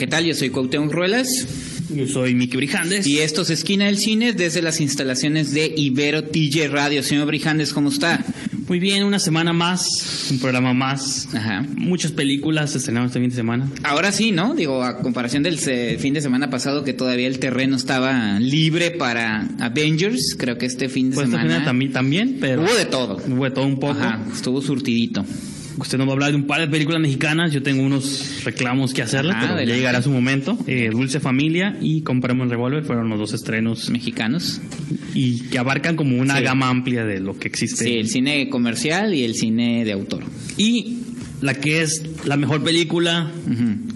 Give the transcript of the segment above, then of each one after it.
¿Qué tal? Yo soy Cuauhtémoc Ruelas. Yo soy Miki Brijandes. Y esto es Esquina del Cine desde las instalaciones de Ibero TJ Radio. Señor Brijandes, ¿cómo está? Muy bien, una semana más, un programa más. Ajá. Muchas películas estrenamos este fin de semana. Ahora sí, ¿no? Digo, a comparación del fin de semana pasado que todavía el terreno estaba libre para Avengers, creo que este fin de Pues esta semana semana también, también, pero hubo de todo. hubo de todo un poco. Ajá, estuvo surtidito. Usted nos va a hablar de un par de películas mexicanas. Yo tengo unos reclamos que hacerle, Ajá, pero ya llegará su momento. Eh, Dulce Familia y Compramos el Revólver fueron los dos estrenos Mexicanos. y que abarcan como una Sí. gama amplia de lo que existe. Sí, el cine comercial y el cine de autor. Y la que es la mejor película,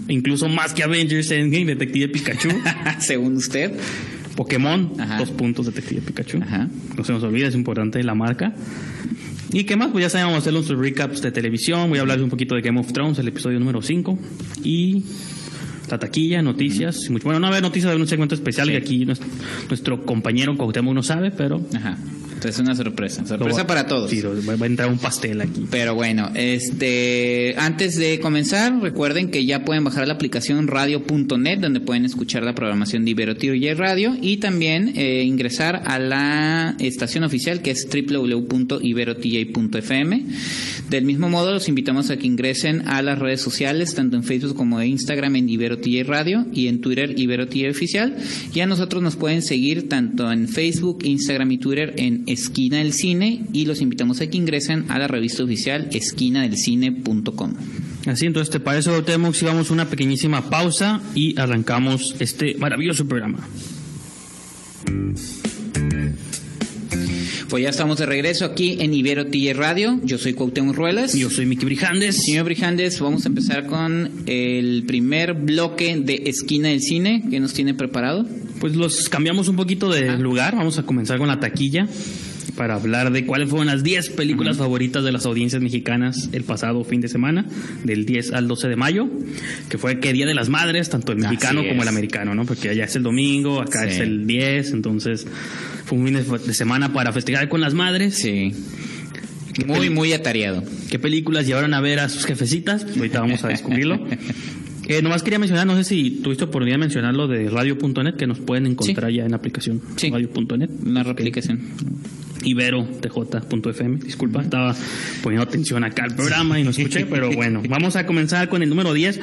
incluso más que Avengers Endgame, Detective Pikachu. Según usted. Pokémon, Ajá. dos puntos Detective Pikachu. Ajá. No se nos olvide, es importante la marca. ¿Y qué más? Pues ya sabemos hacer nuestros recaps de televisión. Voy a hablarles un poquito de Game of Thrones, el episodio número 5. Y la taquilla, noticias. mucho. Bueno, no va a haber noticias de un segmento especial Sí. que aquí nuestro, nuestro compañero Cuauhtémoc no sabe, pero... Ajá. Entonces una sorpresa. Sorpresa para todos. Sí, va a entrar un pastel aquí. Pero bueno, este, antes de comenzar, recuerden que ya pueden bajar la aplicación radio.net donde pueden escuchar la programación de Ibero TJ Radio y también eh, ingresar a la estación oficial que es www.iberotj.fm. Del mismo modo, los invitamos a que ingresen a las redes sociales, tanto en Facebook como en Instagram en Ibero TJ Radio y en Twitter Ibero TJ Oficial. Y a nosotros nos pueden seguir tanto en Facebook, Instagram y Twitter en Esquina del Cine y los invitamos a que ingresen a la revista oficial esquinadelcine.com. Así, entonces, ¿te parece, Cuauhtémoc, si vamos a una pequeñísima pausa y arrancamos este maravilloso programa? Pues ya estamos de regreso aquí en Ibero TJ Radio. Yo soy Cuauhtémoc Ruelas. Yo soy Miki Brijandes. Señor Brijandes, vamos a empezar con el primer bloque de Esquina del Cine que nos tiene preparado. Pues los cambiamos un poquito de lugar. Vamos a comenzar con la taquilla para hablar de cuáles fueron las 10 películas favoritas de las audiencias mexicanas el pasado fin de semana, del 10 al 12 de mayo, que fue que Día de las Madres, tanto el mexicano como el americano, ¿no? Porque allá es el domingo, acá Sí. es el 10, entonces fue un fin de, semana para festejar con las madres. Sí. Muy, muy atareado. ¿Qué películas llevaron a ver a sus jefecitas? Ahorita vamos a descubrirlo. Eh, nomás quería mencionar, no sé si tuviste oportunidad de mencionar lo de radio.net, que nos pueden encontrar ya en la aplicación Sí. radio.net. Una replicación. Ibero.tj.fm. Disculpa, estaba poniendo atención acá al programa y no escuché, pero bueno, vamos a comenzar con el número 10,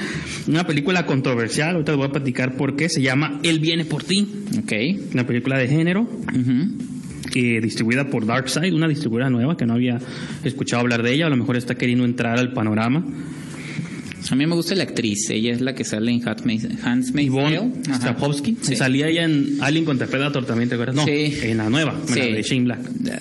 una película controversial, ahorita les voy a platicar por qué, se llama Él viene por ti, Ok. una película de género Ujú. eh, distribuida por Darkside, una distribuidora nueva que no había escuchado hablar de ella, a lo mejor está queriendo entrar al panorama. A mí me gusta la actriz. Ella es la que sale en Handmaid's Yvonne. Strahovski, Sí. salía ella en Alien contra Predator también, ¿te acuerdas? No, Sí. en la nueva, en la Sí. de Shane Black.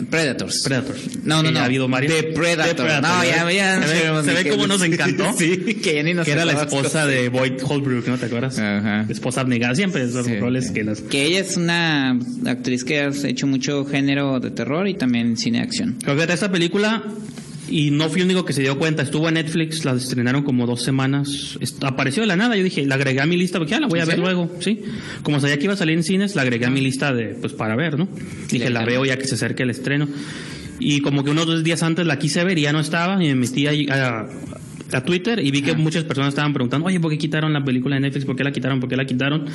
Predators. Predators. No, no, Eh, no. Ha habido varias. De Predator. No, ya, ya se se ve cómo nos encantó. Sí, que ya ni nos Que era la esposa de Boyd Holbrook, ¿no te acuerdas? Ajá. Esposa abnegada, siempre esos Sí, roles sí. que las... Que ella es una actriz que ha hecho mucho género de terror y también cine acción. Creo que esta película, y no fui el único que se dio cuenta, estuvo en Netflix, la estrenaron como dos semanas, apareció de la nada, yo dije, la agregué a mi lista, porque ya la voy a ¿En ver luego, ¿sí? Como sabía que iba a salir en cines, la agregué a mi lista de, pues para ver, ¿no? Dije, la veo ya que se acerque el estreno. Y como que unos dos días antes la quise ver y ya no estaba, y me metí ahí a, a Twitter y vi que muchas personas estaban preguntando, oye, ¿por qué quitaron la película de Netflix? ¿Por qué la quitaron? ¿Por qué la quitaron?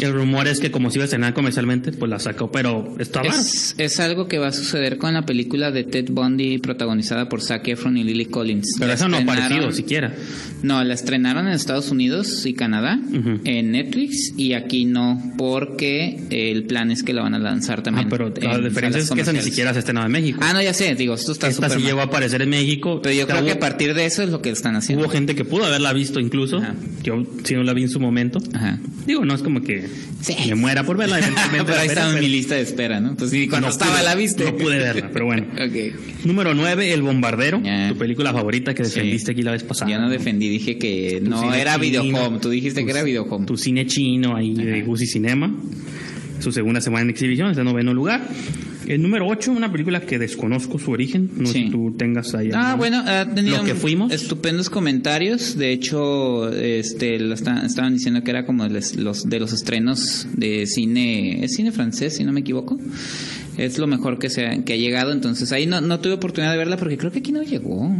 Y el rumor es que como se iba a estrenar comercialmente, pues la sacó, pero está. Es, es algo que va a suceder con la película de Ted Bundy protagonizada por Zac Efron y Lily Collins. Pero La eso no ha siquiera. No, la estrenaron en Estados Unidos y Canadá, Ujú. en Netflix, y aquí no, porque el plan es que la van a lanzar también. Ah, pero la en diferencia es que esa ni siquiera se estrenaba en México. Ah, no, ya sé, digo, esto está Esta sí llegó a aparecer en México. Pero yo creo que a partir de eso es lo que están haciendo. Hubo gente que pudo haberla visto incluso. Ajá. Yo sí no la vi en su momento. Ajá. Digo, no es como que Sí. me muera por verla. pero ahí estaba en mi lista de espera, ¿no? Pues sí, cuando no estaba pude- la viste. No pude verla, pero bueno. ok. Número 9, El Bombardero. Ya. Tu película favorita que Sí. defendiste aquí la vez pasada. Yo no defendí, dije que Tu no era chino, Videohome. Tú dijiste tu- que era Videohome. Tu cine chino ahí de Gucci Cinema. Su segunda semana en exhibición, es de noveno lugar. El número 8, una película que desconozco su origen. No sé Sí. si tú tengas ahí. Ah, bueno, ha tenido Lo que fuimos. estupendos comentarios. De hecho, este, lo está- estaban diciendo que era como les- los de los estrenos de cine, es cine francés, si no me equivoco. Es lo mejor que se ha, que ha llegado. Entonces ahí no, no tuve oportunidad de verla porque creo que aquí no llegó.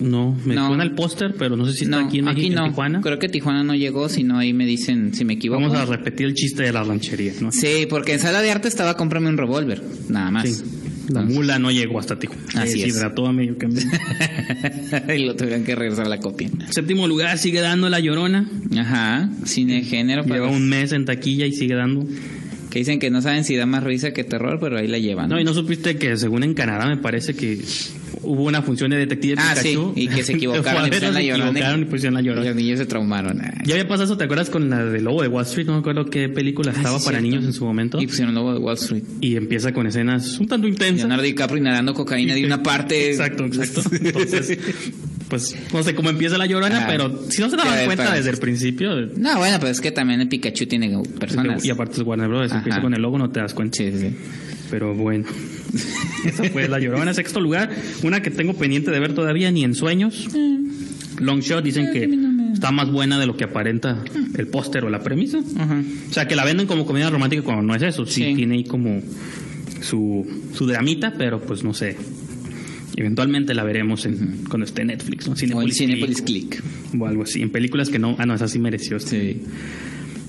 No, me No. suena el póster, pero no sé si está no, aquí en México, en no. Tijuana. Creo que Tijuana no llegó, sino ahí me dicen si me equivoco. Vamos a repetir el chiste de la ranchería, ¿no? Sí, porque en sala de arte estaba cómprame un revólver, nada más. Sí. La mula no llegó hasta Tijuana. Así Se es. deshidrató a medio camino. y lo tuvieron que regresar a la copia. Séptimo lugar sigue dando La Llorona. Ajá, cine género. Lleva los un mes en taquilla y sigue dando. Que dicen que no saben si da más risa que terror, pero ahí la llevan. No, y no supiste que según en Canadá me parece que hubo una función de Detective Ah, Pikachu. sí, y que se equivocaron y pusieron la llorona. equivocaron y pusieron La Y Llorona. los niños se traumaron. Ay. Ya había pasado eso, ¿te acuerdas con la de Lobo de Wall Street? No me acuerdo qué película Ah, estaba sí, para cierto. niños en su momento. Y pusieron Lobo de Wall Street. Y empieza con escenas un tanto intensas. Leonardo DiCaprio inhalando cocaína de una parte. Exacto, exacto. Entonces, pues no sé cómo empieza la llorona, pero si no se daban cuenta desde el principio. No, bueno, pero es que también el Pikachu tiene personas. Y aparte es Warner Bros. Empieza con el logo, no te das cuenta. Sí, sí, sí. Pero bueno. Esa fue la llorona. Sexto lugar. Una que tengo pendiente de ver todavía, ni en sueños. Long Shot dicen que está más buena de lo que aparenta el póster o la premisa. Ajá. O sea, que la venden como comedia romántica cuando no es eso. Sí, Sí. tiene ahí como su, su dramita, pero pues no sé. Eventualmente la veremos en, cuando esté Netflix, ¿no? O en Cinepolis Cinepolis Click Click. o algo así. En películas que no. Ah, no, esa sí mereció. Este, Sí.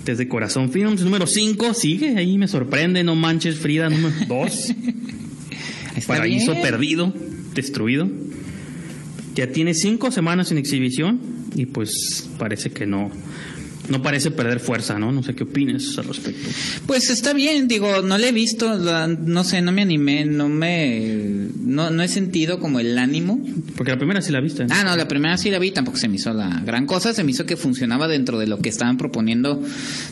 Desde Corazón Films, número 5, sigue ahí, me sorprende. No manches, Frida, número 2. Está Paraíso bien. perdido, destruido. Ya tiene cinco semanas en exhibición y pues parece que no, no parece perder fuerza, ¿no? No sé qué opinas al respecto. Pues está bien, digo, no le he visto, no sé, no me animé, no me, no, no he sentido como el ánimo. Porque la primera sí la viste. ¿no? Ah, no, la primera sí la vi, tampoco se me hizo la gran cosa, se me hizo que funcionaba dentro de lo que estaban proponiendo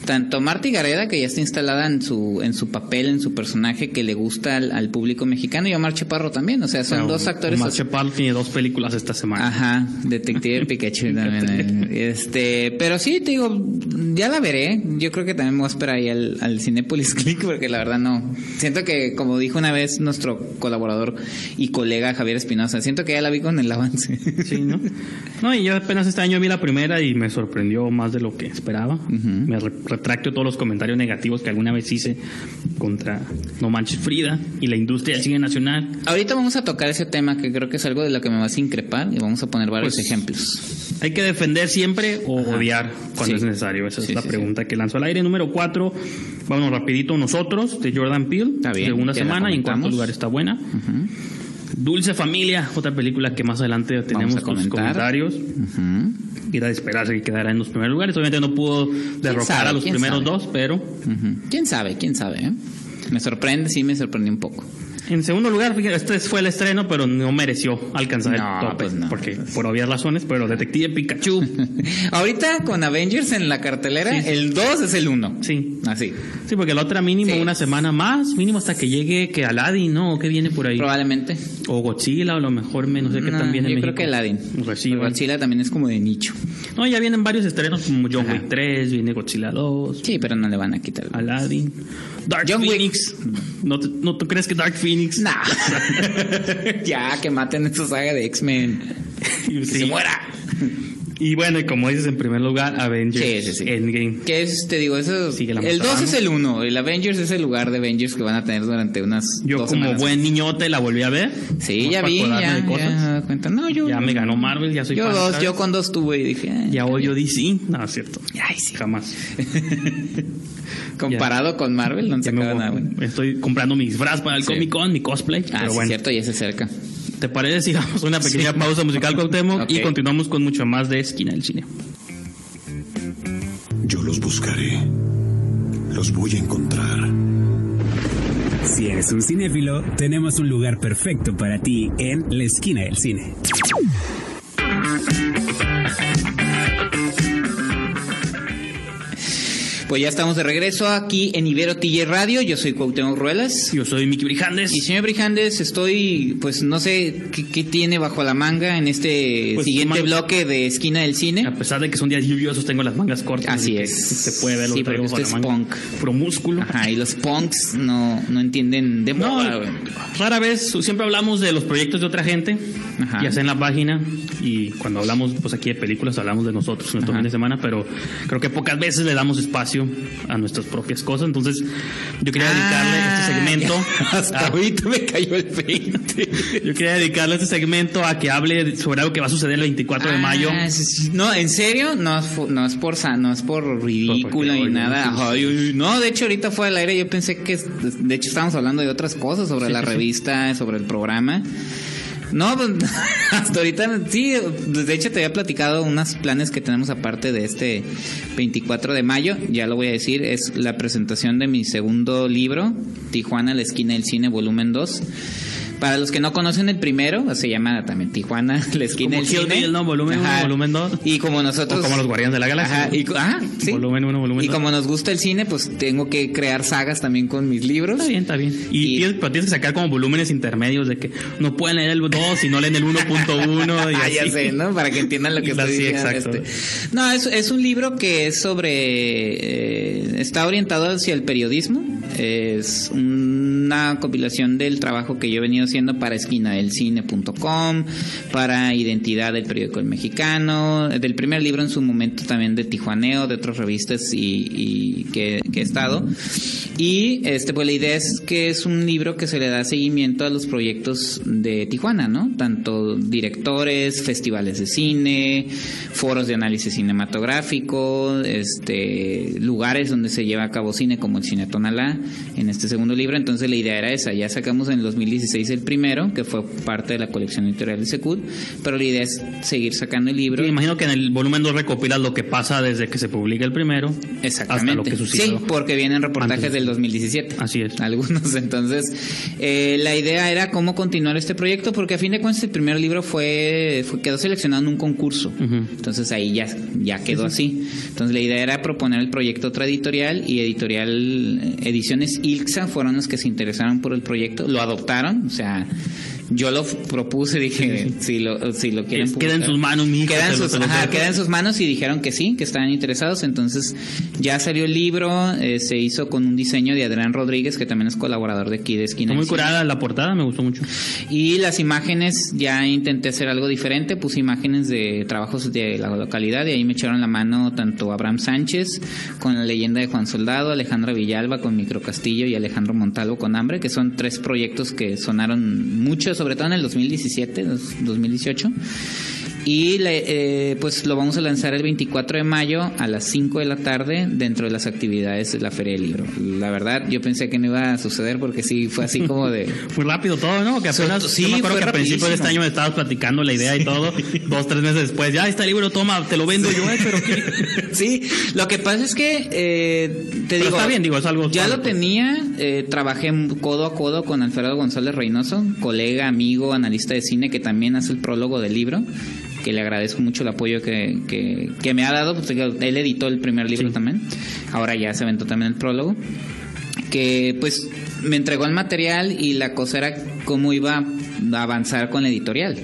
tanto Marta Gareda, que ya está instalada en su, en su papel, en su personaje que le gusta al, al público mexicano, y Omar Chaparro también, o sea, son sea, dos actores. Omar Chaparro tiene dos películas esta semana. Ajá, Detective Pikachu también. eh. Este, pero sí, te digo, ya la veré. Yo creo que también me voy a esperar ahí al, al Cinepolis Click porque la verdad no. Siento que, como dijo una vez nuestro colaborador y colega Javier Espinosa, siento que ya la vi con el avance. Sí, ¿no? No, y yo apenas este año vi la primera y me sorprendió más de lo que esperaba. Me re- retracto todos los comentarios negativos que alguna vez hice contra No Manches Frida y la industria del cine nacional. Ahorita vamos a tocar ese tema que creo que es algo de lo que me vas a increpar y vamos a poner varios Pues, ejemplos. ¿Hay que defender siempre o Ajá. odiar cuando Sí. es necesario? Esa es la sí, pregunta que lanzó al aire. Número 4, vámonos rapidito nosotros, de Jordan Peele. Está bien, Segunda semana y en cuarto comentamos. lugar está buena. Dulce Familia, otra película que más adelante tenemos tus comentar. comentarios. Ujú. Y era de esperarse que quedara en los primeros lugares. Obviamente no pudo derrocar a los ¿Quién primeros sabe? dos, pero. ¿Quién sabe? ¿Quién sabe? eh? Me sorprende, sí, me sorprendió un poco. En segundo lugar, fíjate, este fue el estreno, pero no mereció alcanzar No, el tope. pues no. Porque por obvias razones, pero Detective Pikachu. Ahorita con Avengers en la cartelera, Sí, el 2 es el 1. sí. Así. Sí, porque la otra mínimo Sí. una semana más, mínimo hasta que llegue que Aladdin, ¿no? ¿O qué viene por ahí? Probablemente. O Godzilla, o a lo mejor menos, sé qué No, viene yo en creo México. que Aladdin. Godzilla también es como de nicho. No, ya vienen varios estrenos como John Ajá. Wick 3, viene Godzilla 2, Sí, pero no le van a quitar. Aladdin, Dark John Wick. Phoenix. ¿No, te- ¿No tú crees que Dark Phoenix? Nah. ya, que maten esa saga de X-Men. Que sí. se muera. Y bueno, y como dices en primer lugar, Avengers Sí, sí, sí. Endgame. Que es, te digo, eso. El 2 mostrando. es el 1. El Avengers es el lugar de Avengers que van a tener durante unas. Yo dos como semanas. buen niñote la volví a ver. Sí, ya vi, ya. Ya, cuenta. No, yo. Ya me ganó Marvel, ya soy Yo dos, yo con dos tuve y dije. ah, Ya odio DC. No, es cierto. Ay, sí. Jamás. Comparado con Marvel, no me sacado nada bueno. Estoy comprando mis disfraz para el. Comic Con, mi cosplay. Ah, pero bueno, cierto, ya se acerca. ¿Te parece si damos una pequeña pausa musical, Cuauhtémoc? Y Ok. continuamos con mucho más de Esquina del Cine. Yo los buscaré. Los voy a encontrar. Si eres un cinéfilo, tenemos un lugar perfecto para ti en la esquina del cine. Pues ya estamos de regreso aquí en Ibero TJ Radio. Yo soy Cuauhtémoc Ruelas. Yo soy Miki Brijandes. Y señor Brijandes, estoy, pues no sé qué, qué tiene bajo la manga en este Pues, siguiente bloque de Esquina del Cine. A pesar de que son días lluviosos, tengo las mangas cortas. Así es. Se puede ver lo Sí, que usted la es manga. punk. Puro músculo. Ajá, y los punks no, no entienden de No, moda, güey. rara vez, siempre hablamos de los proyectos de otra gente, Ajá. ya sea en la página, y cuando hablamos pues aquí de películas hablamos de nosotros en nuestro Ajá. fin de semana, pero creo que pocas veces le damos espacio a nuestras propias cosas, entonces yo quería dedicarle Ah, este segmento Hasta a- ahorita me cayó el 20. yo quería dedicarle este segmento a que hable sobre algo que va a suceder el 24 de mayo. Ah, sí. No, en serio, no no es por no es por ridículo ni nada. Ay, no, de hecho ahorita fue al aire, yo pensé que de hecho estábamos hablando de otras cosas sobre Sí, la sí. revista, sobre el programa. No, pues, hasta ahorita sí, de hecho te había platicado unos planes que tenemos aparte de este 24 de mayo, ya lo voy a decir, es la presentación de mi segundo libro, Tijuana, la esquina del cine, volumen 2. Para los que no conocen el primero, se llama también Tijuana, la esquina Como del Kill cine. Bill, ¿no? Volumen uno, Ajá. volumen dos. Y como nosotros... O como los Guardianes de la Galaxia. Ajá, y, ah, sí. Volumen uno, volumen Y dos. como nos gusta el cine, pues tengo que crear sagas también con mis libros. Está bien, está bien. Y, Y- tienes, pero tienes que sacar como volúmenes intermedios de que no pueden leer el 2 y no leen el 1.1 y Ah, ya sé, ¿no? Para que entiendan lo que estoy diciendo. exacto. este. No, es, es un libro que es sobre... eh, está orientado hacia el periodismo. Es una compilación del trabajo que yo he venido haciendo para esquinadelcine.com, para Identidad del periódico El Mexicano, del primer libro en su momento también de Tijuaneo, de otras revistas y, que, que he estado. Y este, pues la idea es que es un libro que se le da seguimiento a los proyectos de Tijuana, ¿no? Tanto directores, festivales de cine, foros de análisis cinematográfico, este, lugares donde se lleva a cabo cine como el Cine Tonalá en este segundo libro. Entonces la idea era esa. Ya sacamos en el 2016 el primero, que fue parte de la colección editorial de Secud, pero la idea es seguir sacando el libro. Me imagino que en el volumen 2 recopilas lo que pasa desde que se publica el primero Exactamente. hasta lo que sucedió. Sí, porque vienen reportajes Antes. del 2017. Así es. Algunos. Entonces, eh, la idea era cómo continuar este proyecto, porque a fin de cuentas el primer libro fue, fue- quedó seleccionado en un concurso. Entonces ahí ya, ya quedó así. Entonces la idea era proponer el proyecto otra editorial y editorial eh, Ediciones Ilxa fueron los que se interesaron por el proyecto, lo adoptaron, o sea, that yo lo propuse, dije, si lo, si lo quieren Queda en publicar. sus manos, mi Queda en sus, ajá, queda en sus manos y dijeron que sí, que estaban interesados. Entonces ya salió el libro, eh, se hizo con un diseño de Adrián Rodríguez, que también es colaborador de aquí de Esquina. Está muy curada la portada, me gustó mucho. Y las imágenes, ya intenté hacer algo diferente, puse imágenes de trabajos de la localidad y ahí me echaron la mano tanto Abraham Sánchez con la leyenda de Juan Soldado, Alejandra Villalba con Micro Castillo y Alejandro Montalvo con Hambre, que son tres proyectos que sonaron mucho, sobre todo en el 2017, dos- 2018. Y le- eh, pues lo vamos a lanzar el 24 de mayo a las 5 de la tarde dentro de las actividades de la Feria del Libro. La verdad, yo pensé que no iba a suceder porque sí fue así como de... Muy rápido todo, ¿no? Que apenas, Sí, yo me acuerdo fue que a principios de este año me estabas platicando la idea y todo. dos, tres meses después, ya está el libro, toma, te lo vendo yo, eh, pero qué. Sí, lo que pasa es que eh, te Pero digo, está bien, digo, es algo- ya lo tenía, eh, trabajé codo a codo con Alfredo González Reynoso, colega, amigo, analista de cine que también hace el prólogo del libro, que le agradezco mucho el apoyo que, que, que me ha dado, digo, él editó el primer libro Sí. también, ahora ya se aventó también el prólogo, que pues me entregó el material y la cosa era cómo iba a avanzar con la editorial.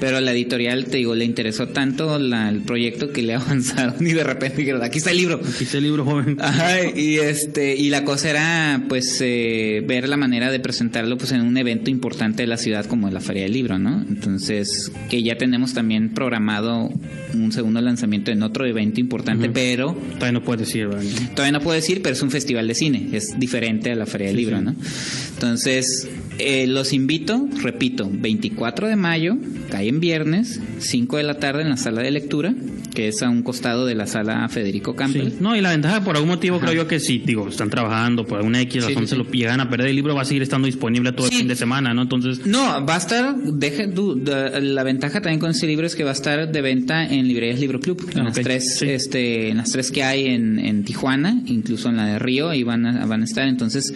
Pero la editorial, te digo, le interesó tanto la- el proyecto que le avanzaron y de repente dijeron, aquí está el libro. Aquí está el libro, joven. Ajá, y este y la cosa era pues eh, ver la manera de presentarlo pues en un evento importante de la ciudad como la Feria del Libro, ¿no? Entonces, que ya tenemos también programado un segundo lanzamiento en otro evento importante, pero Todavía no puedes decir, ¿verdad? Todavía no puedo decir, pero es un festival de cine, es diferente a la Feria del Sí, Libro, sí. ¿no? Entonces, eh, los invito, repito, 24 de mayo, cae en viernes, 5 de la tarde en la sala de lectura, que es a un costado de la sala Federico Campbell. Sí. No, y la ventaja, por algún motivo, Ajá. creo yo que si, digo, están trabajando, por alguna X Sí, razón sí, se sí. lo llegan a perder, el libro va a seguir estando disponible todo Sí. el fin de semana, ¿no? Entonces, No, va a estar, deje, la ventaja también con este libro es que va a estar de venta en librerías Libro Club, en Ah, las tres, sí. este, en las tres que hay en, en Tijuana, incluso en la de Río, ahí van a, van a estar. Entonces,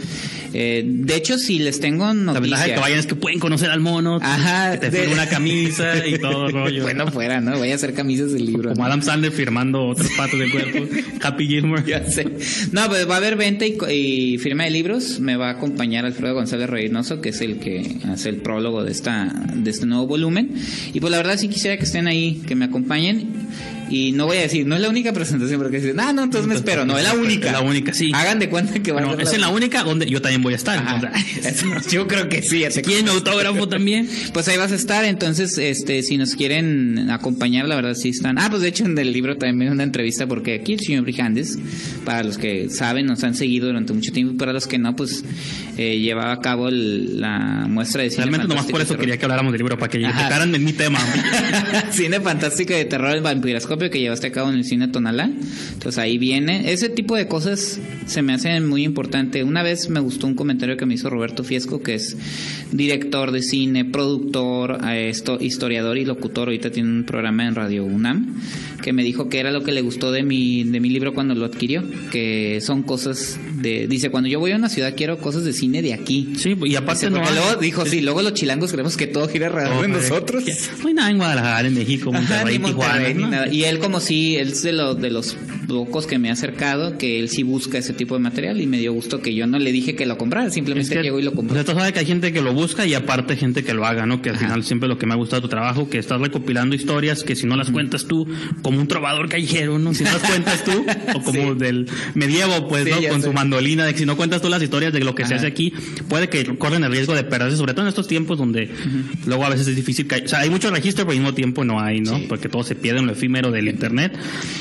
eh, de hecho, si les tengo La noticia. ventaja de que vayan es que pueden conocer al mono, Ajá, que te de- una camisa y todo rollo. bueno fuera, ¿no? Voy a hacer camisas del libro. Como ¿no? Adam Sandler firmando otras partes del cuerpo. Happy Gilmore. Ya sé. No, pues va a haber venta y, y firma de libros. Me va a acompañar Alfredo González Reynoso, que es el que hace el prólogo de esta de este nuevo volumen. Y pues la verdad sí quisiera que estén ahí, que me acompañen. Y no voy a decir, no es la única presentación, porque dicen, ah, no, entonces me espero. No, es la única. Es la única, sí. Hagan de cuenta que va Bueno, a ser es en la única donde yo también voy a estar. Entonces, Yo creo que sí. ¿Quieren mi autógrafo también? Pues ahí vas a estar, entonces, este, si nos quieren acompañar, la verdad sí están. Ah, pues de hecho en el libro también una entrevista porque aquí el señor Brijandes, para los que saben, nos han seguido durante mucho tiempo, para los que no, pues eh, llevaba a cabo el- la muestra de cine Realmente nomás por eso quería que habláramos del libro, para que tocaran de mi tema. cine fantástico de terror, el que llevaste a cabo en el cine Tonalá. Entonces ahí viene. Ese tipo de cosas se me hacen muy importante. Una vez me gustó un comentario que me hizo Roberto Fiesco, que es director de cine, productor, eh, esto- historiador y locutor. Ahorita tiene un programa en Radio UNAM que me dijo que era lo que le gustó de mi, de mi libro cuando lo adquirió, que son cosas de... Dice, cuando yo voy a una ciudad quiero cosas de cine de aquí. Sí, y aparte Dice, no porque hay- luego dijo, sí, luego los chilangos creemos que todo gira alrededor de Oh, nosotros. No hay nada en Guadalajara, en México, Ajá, Monterrey, ni Monterrey, Tijuana. ni ¿no? nada. Y él como si, él es de, los de los pocos que me ha acercado, que él sí busca ese tipo de material y me dio gusto que yo no le dije que lo comprara, simplemente Es que, llegó y lo compró. tú sabes que hay gente que lo busca y aparte gente que lo haga, ¿no? Que al Ajá. final siempre lo que me ha gustado de tu trabajo, que estás recopilando historias que si no las cuentas tú, como un trovador callejero, ¿no? Si no las cuentas tú, o como Sí. del medievo, pues, Sí, ¿no? Con sé. su mandolina, de que si no cuentas tú las historias de lo que se hace aquí, puede que corren el riesgo de perderse, sobre todo en estos tiempos donde luego a veces es difícil que, o sea, hay mucho registro, pero al mismo tiempo no hay, ¿no? Sí. Porque todo se pierde en lo efímero del internet.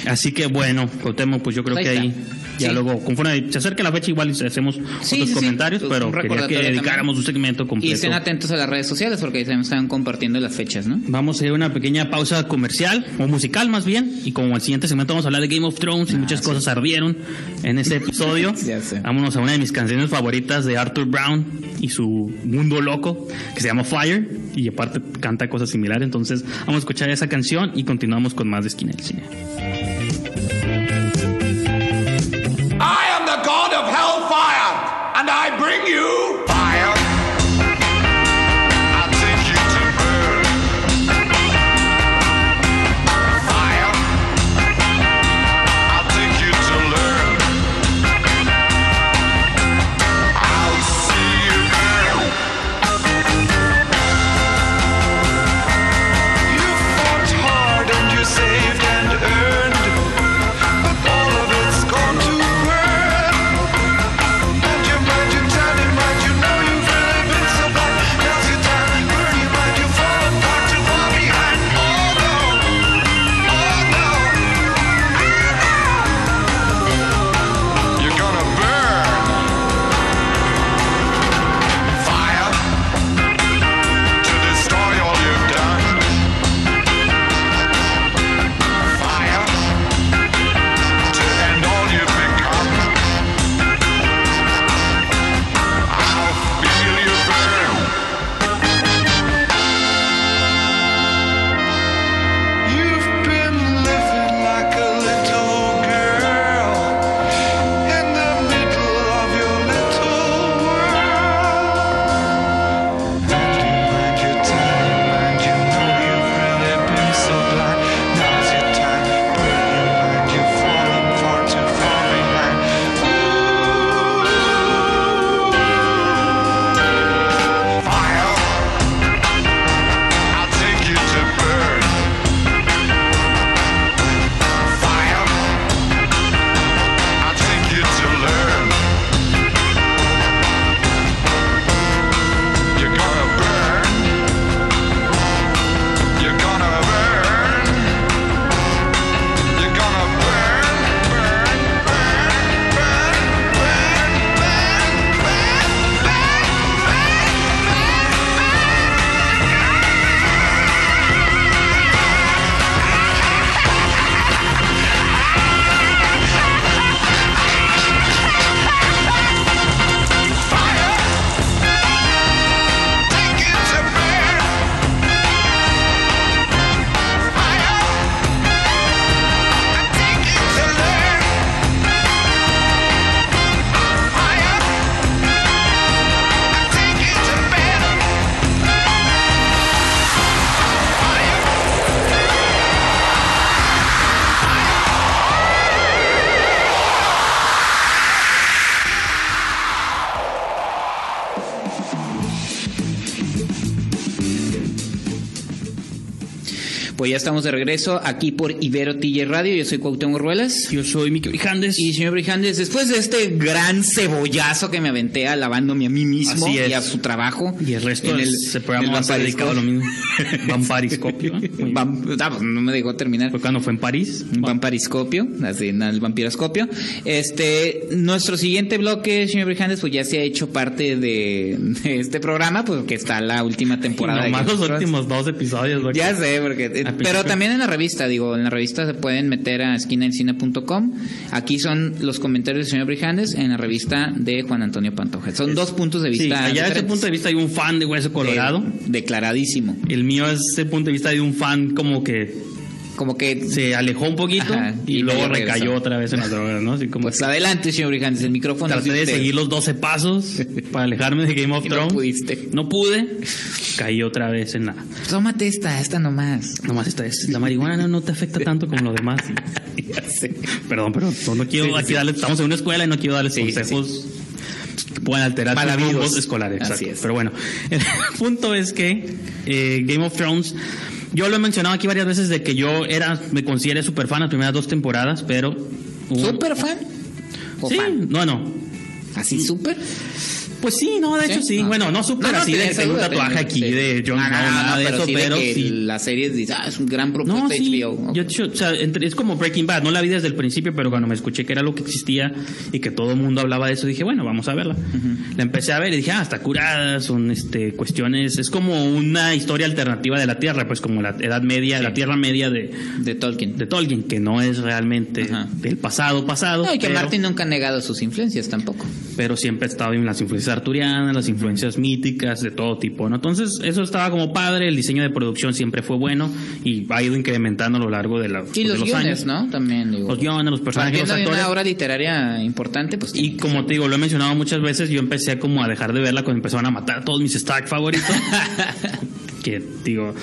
Así que bueno, Cuauhtémoc, pues yo creo Ahí que está. ahí ya Sí. luego, conforme se acerque la fecha, igual y hacemos Sí, otros sí, comentarios, Pues, pero quería que dedicáramos también. un segmento Y completo. estén atentos a las redes sociales porque ahí también están compartiendo las fechas, ¿no? Vamos a ir a una pequeña pausa comercial, o musical más bien, y como el siguiente segmento vamos a hablar de Game of Thrones y muchas cosas ardieron en ese episodio. Ya sé. Vámonos a una de mis canciones favoritas de Arthur Brown y su mundo loco, que se llama Fire, y aparte canta cosas similares. Entonces vamos a escuchar esa canción y continuamos con más de Esquina del Cine. You Pues ya estamos de regreso aquí por Ibero TJ Radio. Yo soy Cuauhtémoc Ruelas. Yo soy Miki Brijandes. Y señor Brijandes, después de este gran cebollazo que me aventé alabándome a mí mismo Así y a su trabajo. Y el resto en del el- programa va a dedicado a lo mismo. Vampariscopio. ¿eh? Ah, pues no me dejó terminar. Fue cuando fue en París. Vampiriscopio, así en el vampiroscopio. Este, nuestro siguiente bloque, señor Brijandes, pues ya se ha hecho parte de, de este programa, pues que está la última temporada. de Nomás Game los últimos dos episodios. Ya sé, porque. Eh, pero también en la revista, digo, en la revista se pueden meter a esquinaelcine.com. Aquí son los comentarios del señor Brijandes en la revista de Juan Antonio Pantoja. Son dos puntos de Sí, vista. allá desde ese diferentes. punto de vista hay un fan de Hueso Colorado. De- declaradísimo. El mío es el punto de vista de un fan como que Como que. se alejó un poquito Ajá, y, y luego recayó otra vez en las drogas, ¿no? Así como Pues adelante, señor Brijandes, el micrófono traté de usted. seguir los 12 pasos para alejarme de Game of no Thrones. pudiste. No pude. Caí otra vez en la... Tómate esta, esta nomás. Nomás esta es... La marihuana no, no te afecta tanto como lo demás. Ya sé. Perdón, pero no, quiero Sí, aquí sí. darle... Estamos en una escuela y no quiero darles Sí, consejos puedan alterar tus rumbos escolares. Así es. Pero bueno, el punto es que eh, Game of Thrones... Yo lo he mencionado aquí varias veces de que yo era, me consideré super fan las primeras dos temporadas, pero... ¿Súper fan? ¿O Sí, fan? no, no. ¿Así súper? Pues sí, no, de ¿Sí? hecho sí. Ah. Bueno, no súper No, no, así de que tengo un tatuaje aquí sí. de John No, no, Snow, no, nada de pero eso, sí de pero que sí. la serie dice, ah, es un gran propuesta de. HBO. Yo, yo, o sea, entre- es como Breaking Bad. No la vi desde el principio, pero cuando me escuché que era lo que existía y que todo el mundo hablaba de eso, dije, bueno, vamos a verla. La empecé a ver y dije, ah, está curada. Son este, cuestiones. Es como una historia alternativa de la Tierra, pues como la Edad Media, la Tierra Media de, de Tolkien. de Tolkien, que no es realmente Ajá. del pasado, pasado. No, y que pero- Martin nunca ha negado sus influencias tampoco. pero siempre ha estado en las influencias arturianas, las influencias míticas, de todo tipo, ¿no? Entonces, eso estaba como padre, el diseño de producción siempre fue bueno y ha ido incrementando a lo largo de, la, Y pues, de los, los guiones, años. ¿no? También, digo. Los guiones, los personajes, los actores. una obra literaria importante, pues... Y como te digo, lo he mencionado muchas veces, yo empecé como a dejar de verla cuando empezaron a matar a todos mis Stark favoritos. que digo,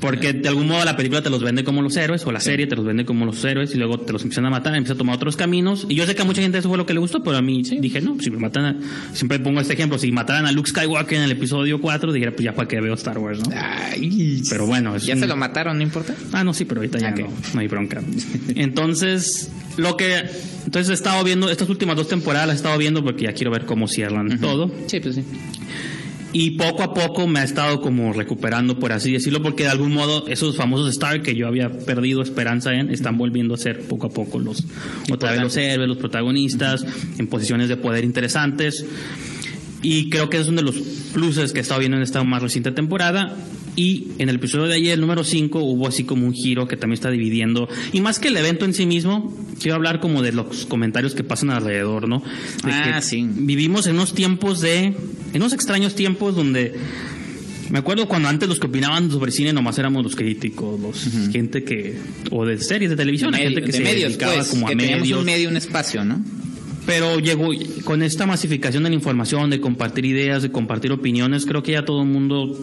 porque de algún modo la película te los vende como los héroes, o la serie te los vende como los héroes, y luego te los empiezan a matar, empiezan a tomar otros caminos. Y yo sé que a mucha gente eso fue lo que le gustó, pero a mí dije, no, si me matan a- siempre pongo este ejemplo, si mataran a Luke Skywalker en el episodio 4, dijera, pues ya para qué veo Star Wars, ¿no? Ay, Pero bueno, es ya un- se lo mataron, no importa. Ah, no, sí, pero ahorita ya Ah, ok. no, no hay bronca. Entonces, lo que. Entonces he estado viendo, estas últimas dos temporadas las he estado viendo porque ya quiero ver cómo cierran todo. Sí, pues sí. Y poco a poco me ha estado como recuperando, por así decirlo, porque de algún modo esos famosos Star que yo había perdido esperanza en, están volviendo a ser poco a poco los, otra vez los héroes, los protagonistas, en posiciones de poder interesantes. Y creo que es uno de los pluses que he estado viendo en esta más reciente temporada. Y en el episodio de ayer, el número 5, hubo así como un giro que también está dividiendo. Y más que el evento en sí mismo, quiero hablar como de los comentarios que pasan alrededor, ¿no? De Ah, que sí. Vivimos en unos tiempos de. En unos extraños tiempos donde. Me acuerdo cuando antes los que opinaban sobre cine nomás éramos los críticos, los gente que. O de series de televisión, de, la gente medio- que de se medios, dedicaba pues, como a que teníamos medios. un medio, un espacio, ¿no? Pero llegó con esta masificación de la información, de compartir ideas, de compartir opiniones, creo que ya todo el mundo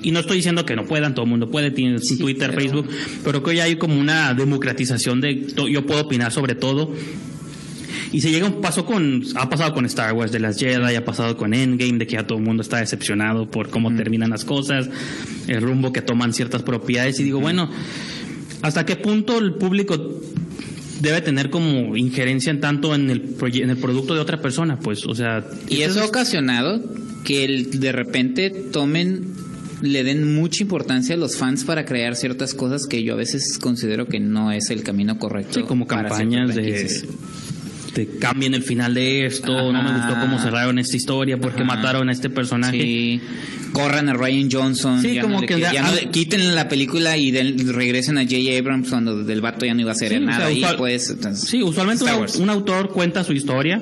y no estoy diciendo que no puedan, todo el mundo puede, tiene Sí, Twitter, pero- Facebook, pero creo que ya hay como una democratización de yo puedo opinar sobre todo. Y se llega un paso con, ha pasado con Star Wars de las Jedi, ha pasado con Endgame, de que ya todo el mundo está decepcionado por cómo terminan las cosas, el rumbo que toman ciertas propiedades. Y digo, bueno, ¿hasta qué punto el público debe tener como injerencia en tanto en el, en el producto de otra persona? Pues, o sea. Y eso ha ocasionado que el- de repente tomen, le den mucha importancia a los fans para crear ciertas cosas que yo a veces considero que no es el camino correcto. Sí, como campañas de, de cambien el final de esto, no me gustó cómo cerraron esta historia, porque Ajá. mataron a este personaje. Sí. Corran a Ryan Johnson. Sí, ya como no que ya- no quiten la película y regresen a J.J. Abrams cuando del vato ya no iba a hacer Sí, o nada. sea, ahí, usual- pues, entonces, Sí, usualmente un, autor cuenta su historia,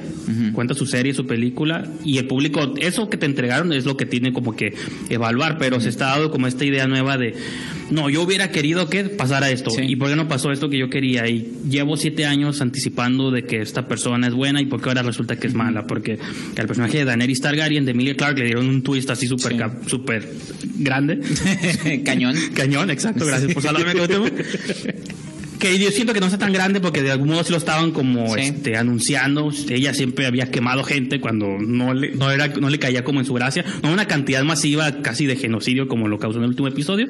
cuenta su serie, su película, y el público, eso que te entregaron es lo que tiene como que evaluar, pero se está dando como esta idea nueva de, no, yo hubiera querido que pasara esto, Sí. y por qué no pasó esto que yo quería, y llevo siete años anticipando de que esta persona es buena, y por qué ahora resulta que es mala, porque al personaje de Daenerys Targaryen, de Emilia Clarke, le dieron un twist así súper Sí. Súper grande. Cañón. Cañón, exacto, gracias por salvarme con el tema. Que yo siento que no está tan grande porque de algún modo sí lo estaban como Sí. este, anunciando. Ella siempre había quemado gente cuando no le, no, era, no le caía como en su gracia. No una cantidad masiva casi de genocidio como lo causó en el último episodio.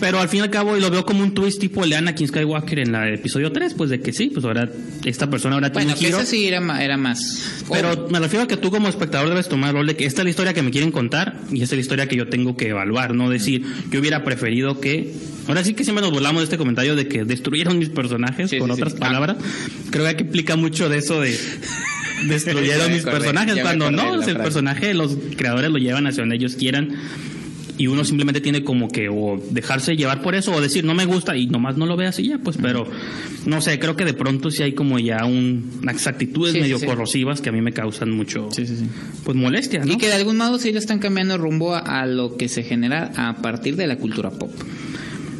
Pero al fin y al cabo lo veo como un twist tipo el de Anakin Skywalker en el episodio 3, pues de que sí, pues ahora esta persona ahora tiene Bueno, un que giro. sí era, ma- era más. Pero me refiero a que tú como espectador debes tomar el rol de que esta es la historia que me quieren contar y esta es la historia que yo tengo que evaluar, no decir, yo hubiera preferido que... Ahora sí que siempre nos burlamos de este comentario de que destruyeron mis personajes, Sí, con sí, sí. otras Ah. palabras. Creo que aquí implica mucho de eso de... Destruyeron mis acordé, personajes cuando no, la el frase. personaje los creadores lo llevan hacia donde ellos quieran y uno simplemente tiene como que o dejarse llevar por eso o decir no me gusta y nomás no lo veas y ya pues pero no sé creo que de pronto sí hay como ya un, unas actitudes Sí, medio sí. corrosivas que a mí me causan mucho Sí, pues molestia ¿no? Y que de algún modo sí le están cambiando rumbo a, a lo que se genera a partir de la cultura pop.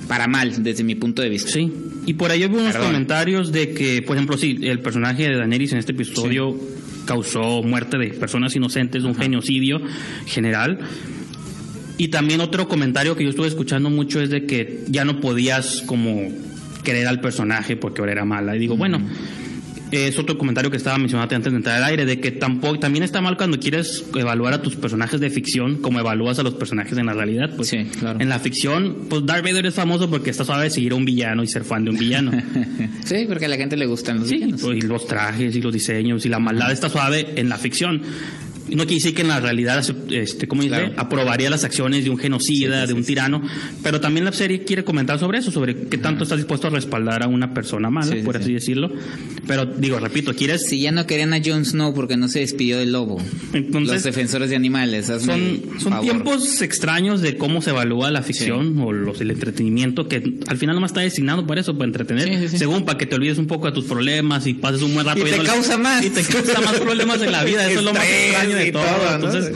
Para mal, desde mi punto de vista. sí y por ahí hubo unos Perdón. comentarios de que por ejemplo sí el personaje de Daenerys en este episodio causó muerte de personas inocentes un genocidio general Y también otro comentario que yo estuve escuchando mucho es de que ya no podías como querer al personaje porque ahora era mala. Y digo, bueno, es otro comentario que estaba mencionando antes de entrar al aire, de que tampoco, también está mal cuando quieres evaluar a tus personajes de ficción como evalúas a los personajes en la realidad. Pues, Sí, claro. En la ficción, pues Darth Vader es famoso porque está suave seguir a un villano y ser fan de un villano. Sí, porque a la gente le gustan los Sí, villanos. pues, y los trajes y los diseños y la maldad está suave en la ficción. No quiere decir que en la realidad, este, ¿cómo dice? Claro. Aprobaría las acciones de un genocida, Sí, sí, de un tirano, pero también la serie quiere comentar sobre eso, sobre qué tanto estás dispuesto a respaldar a una persona mala, por sí. así decirlo. Pero digo, repito, quieres Si ya no querían a Jon Snow porque no se despidió del lobo. Entonces, los defensores de animales. son, son favor. tiempos extraños de cómo se evalúa la ficción o los, el entretenimiento que al final nomás está designado para eso, para entretener, según para que te olvides un poco de tus problemas y pases un buen rato Y te causa más. y te causa más problemas en la vida, eso es lo más extraño de y todo. todo, ¿no? Entonces,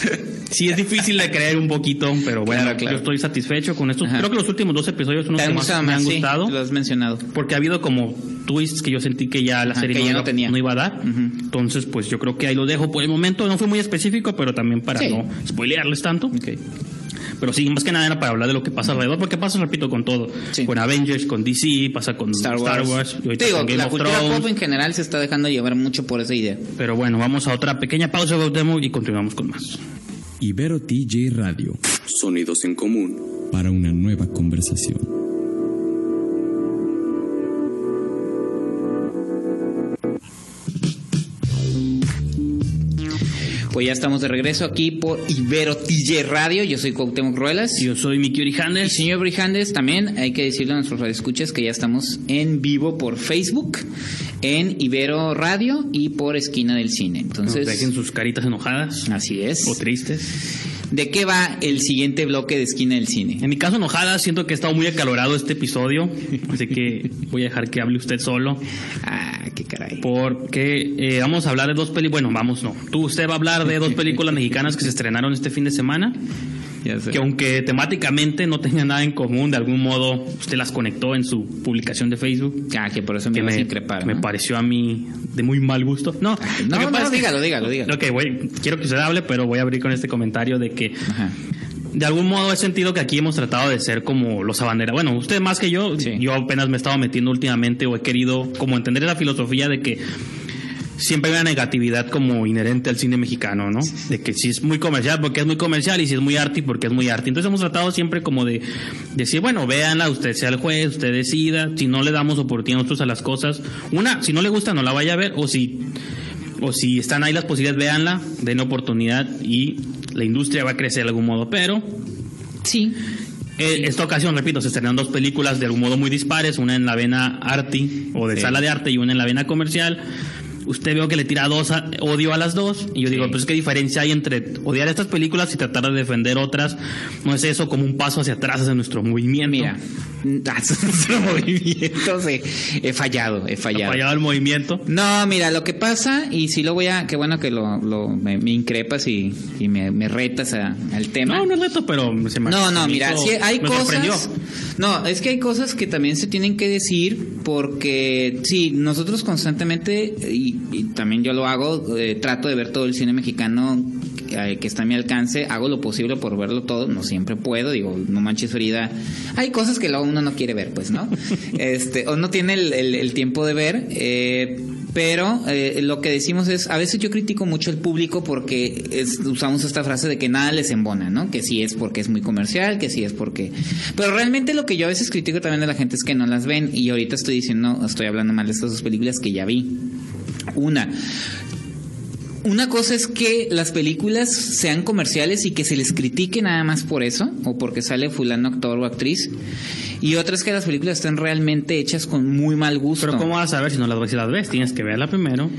sí es difícil de creer un poquito, pero bueno, Claro, claro. yo estoy satisfecho con esto. Ajá. Creo que los últimos dos episodios son los ¿Te que han más gustado me han Sí, gustado. lo has mencionado. Porque ha habido como twists que yo sentí que ya la Ajá, serie que no, ya iba, no tenía. no iba a dar. Ujú. Entonces, pues yo creo que ahí lo dejo por el momento. No fue muy específico, pero también para Sí. no spoilearles tanto. Ok. Pero sí, más que nada era para hablar de lo que pasa alrededor, porque pasa, repito, con todo. Sí. Con Avengers, con DC, pasa con Star Wars. y ahorita Te digo, con Game la of cultura Thrones. pop en general se está dejando llevar mucho por esa idea. Pero bueno, vamos a otra pequeña pausa, Gautemo, y continuamos con más. Ibero TJ Radio, Sonidos en común. para una nueva conversación. Pues ya estamos de regreso aquí por Ibero TJ Radio. Yo soy Cuauhtémoc Ruelas. Y Yo soy Miki Y Orijandes. señor Brijandes, también hay que decirle a nuestros radioescuchas que ya estamos en vivo por Facebook, en Ibero Radio y por Esquina del Cine. Nos Entonces, dejen sus caritas enojadas así es. o tristes. ¿De qué va el siguiente bloque de Esquina del Cine? En mi caso, enojadas, siento que ha estado muy acalorado este episodio, así que voy a dejar que hable usted solo. Ah, qué caray. Porque eh, vamos a hablar de dos películas. Bueno, vamos, no. Tú, usted va a hablar de dos películas mexicanas que se estrenaron este fin de semana. Que aunque temáticamente no tenían nada en común, de algún modo usted las conectó en su publicación de Facebook. Ah, que por eso me Que a me, increpar. que me ¿no? pareció a mí de muy mal gusto. No, No, que no, es que- dígalo, dígalo, dígalo. Ok, voy- quiero que usted hable, pero voy a abrir con este comentario de que Ajá. de algún modo he sentido que aquí hemos tratado de ser como los abanderas. Bueno, usted más que yo, Sí. yo apenas me he estado metiendo últimamente o he querido como entender la filosofía de que siempre hay una negatividad como inherente al cine mexicano, ¿no? De que si es muy comercial porque es muy comercial y si es muy arte porque es muy arte. Entonces hemos tratado siempre como de decir, bueno, véanla, usted sea el juez, usted decida, si no le damos oportunidad nosotros a las cosas, una, si no le gusta no la vaya a ver o si o si están ahí las posibilidades, véanla, den oportunidad y la industria va a crecer de algún modo, pero Sí. eh, esta ocasión, repito, se estrenaron dos películas de algún modo muy dispares, una en la vena arty o de Sí. sala de arte y una en la vena comercial. Usted veo que le tira dos a- odio a las dos y yo digo, Sí. pues qué diferencia hay entre odiar estas películas y tratar de defender otras. No es eso como un paso hacia atrás hacia nuestro movimiento. Mira, nuestro movimiento se- he fallado, he ha fallado. fallado el movimiento. No, mira, lo que pasa, y si lo voy a, qué bueno que lo, lo- me, me increpas y, y me, me retas a- al tema. No, no es reto, pero se me No, no, me mira, hizo- sí hay me sorprendió. cosas. No, es que hay cosas que también se tienen que decir porque sí, nosotros constantemente y, y también yo lo hago, eh, trato de ver todo el cine mexicano eh, que está a mi alcance, hago lo posible por verlo todo, no siempre puedo, digo, no manches Frida, hay cosas que luego uno no quiere ver, pues, ¿no? este, o no tiene el, el- el tiempo de ver, eh, Pero eh, lo que decimos es, a veces yo critico mucho el público porque es- usamos esta frase de que nada les embona, ¿no? Que sí es porque es muy comercial, que sí es porque... Pero realmente lo que yo a veces critico también de la gente es que no las ven y ahorita estoy diciendo, estoy hablando mal de estas dos películas que ya vi. Una, una cosa es que las películas sean comerciales y que se les critique nada más por eso, o porque sale fulano actor o actriz. Y otra es que las películas estén realmente hechas con muy mal gusto. Pero ¿cómo vas a ver si no las ves si las ves? Tienes que verla primero.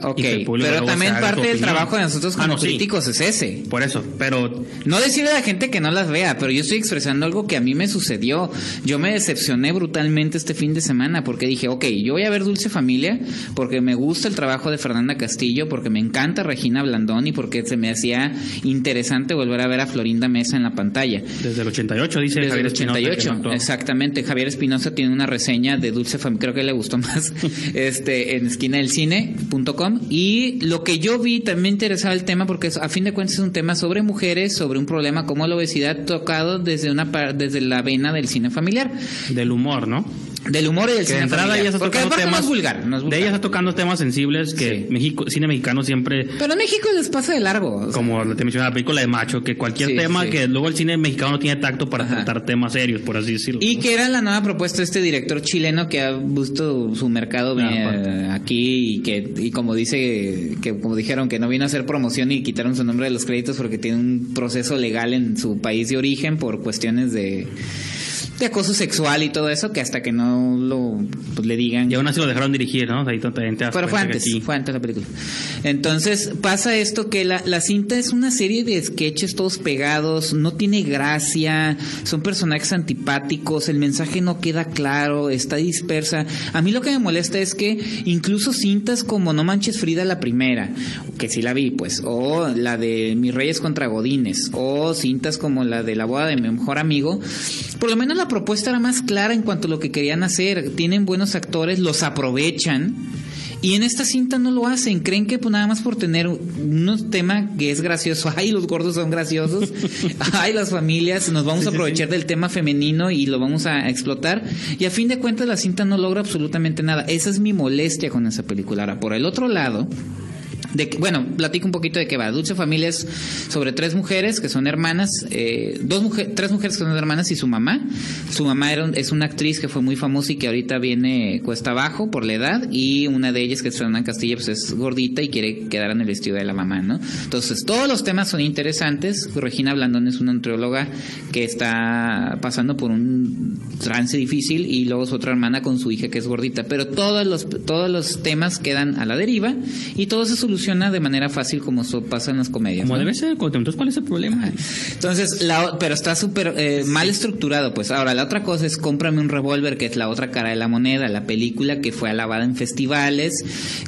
Ok, pero también parte del trabajo de nosotros Ah, como sí. críticos es ese. Por eso, pero No decirle a la gente que no las vea, pero yo estoy expresando algo que a mí me sucedió. Yo me decepcioné brutalmente este fin de semana porque dije, ok, yo voy a ver Dulce Familia porque me gusta el trabajo de Fernanda Castillo, porque me encanta Regina Blandón y porque se me hacía interesante volver a ver a Florinda Mesa en la pantalla. desde el 88 dice Desde Javier el Espinosa que 88, no actuó. Exactamente. Javier Espinosa tiene una reseña de Dulce Familia, creo que le gustó más, este, en esquinadelcine.com. Y lo que yo vi también interesaba el tema porque es- a fin de cuentas es un tema sobre mujeres, sobre un problema como la obesidad tocado desde una desde la vena del cine familiar, Del humor, ¿no? Del humor y del Que de cine entrada familiar. ella está porque tocando temas. no vulgar, no de ella está tocando temas sensibles que Sí. México, cine mexicano siempre. Pero en México les pasa de largo. o sea, Como te mencionaba la película de Macho, que cualquier Sí, tema sí. que luego el cine mexicano no tiene tacto para Ajá. tratar temas serios, por así decirlo. Y que era la nueva propuesta de este director chileno que ha visto su mercado Ah, eh, aquí y que y como dice que como dijeron que no vino a hacer promoción y quitaron su nombre de los créditos porque tiene un proceso legal en su país de origen por cuestiones de de acoso sexual y todo eso que hasta que no lo pues, le digan Y aún así lo dejaron dirigir, ¿no? Ahí también te das pero fue antes, sí. fue antes la película. Entonces pasa esto que la, la cinta es una serie de sketches todos pegados, no tiene gracia, son personajes antipáticos, el mensaje no queda claro, está dispersa. A mí lo que me molesta es que incluso cintas como No Manches Frida la primera, que sí la vi, pues, o la de Mis Reyes contra Godines, o cintas como la de La boda de mi mejor amigo, por lo menos la propuesta era más clara en cuanto a lo que querían hacer. Tienen buenos actores, los aprovechan. Y en esta cinta no lo hacen, creen que pues, nada más por tener un tema que es gracioso, ay, los gordos son graciosos, ay, las familias, nos vamos a aprovechar del tema femenino y lo vamos a explotar. Y a fin de cuentas la cinta no logra absolutamente nada. Esa es mi molestia con esa película. Ahora, por el otro lado, de bueno, platico un poquito de qué va. Dulce Familia es sobre tres mujeres que son hermanas, eh, dos mujeres, tres mujeres que son hermanas y su mamá. Su mamá era es una actriz que fue muy famosa y que ahorita viene cuesta abajo por la edad y una de ellas que es Fernanda Castilla pues es gordita y quiere quedar en el vestido de la mamá, ¿no? Entonces todos los temas son interesantes. Regina Blandón es una nutrióloga que está pasando por un trance difícil y luego su otra hermana con su hija que es gordita, pero todos los todos los temas quedan a la deriva y todo se soluciona de manera fácil como so- pasa en las comedias. Como ¿no? debe ser, entonces ¿cuál es el problema? Entonces, la, pero está súper eh, mal estructurado. Pues ahora, la otra cosa es Cómprame un revólver, que es la otra cara de la moneda, la película que fue alabada en festivales,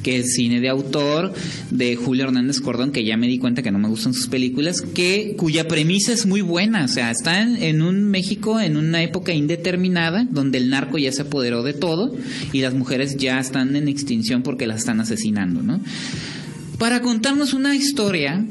que es cine de autor de Julio Hernández Cordón, que ya me di cuenta que no me gustan sus películas, que cuya premisa es muy buena. O sea, está en, en un México en una época indeterminada, donde el narco ya se apoderó de todo y las mujeres ya están en extinción porque las están asesinando, ¿no? Para contarnos una historia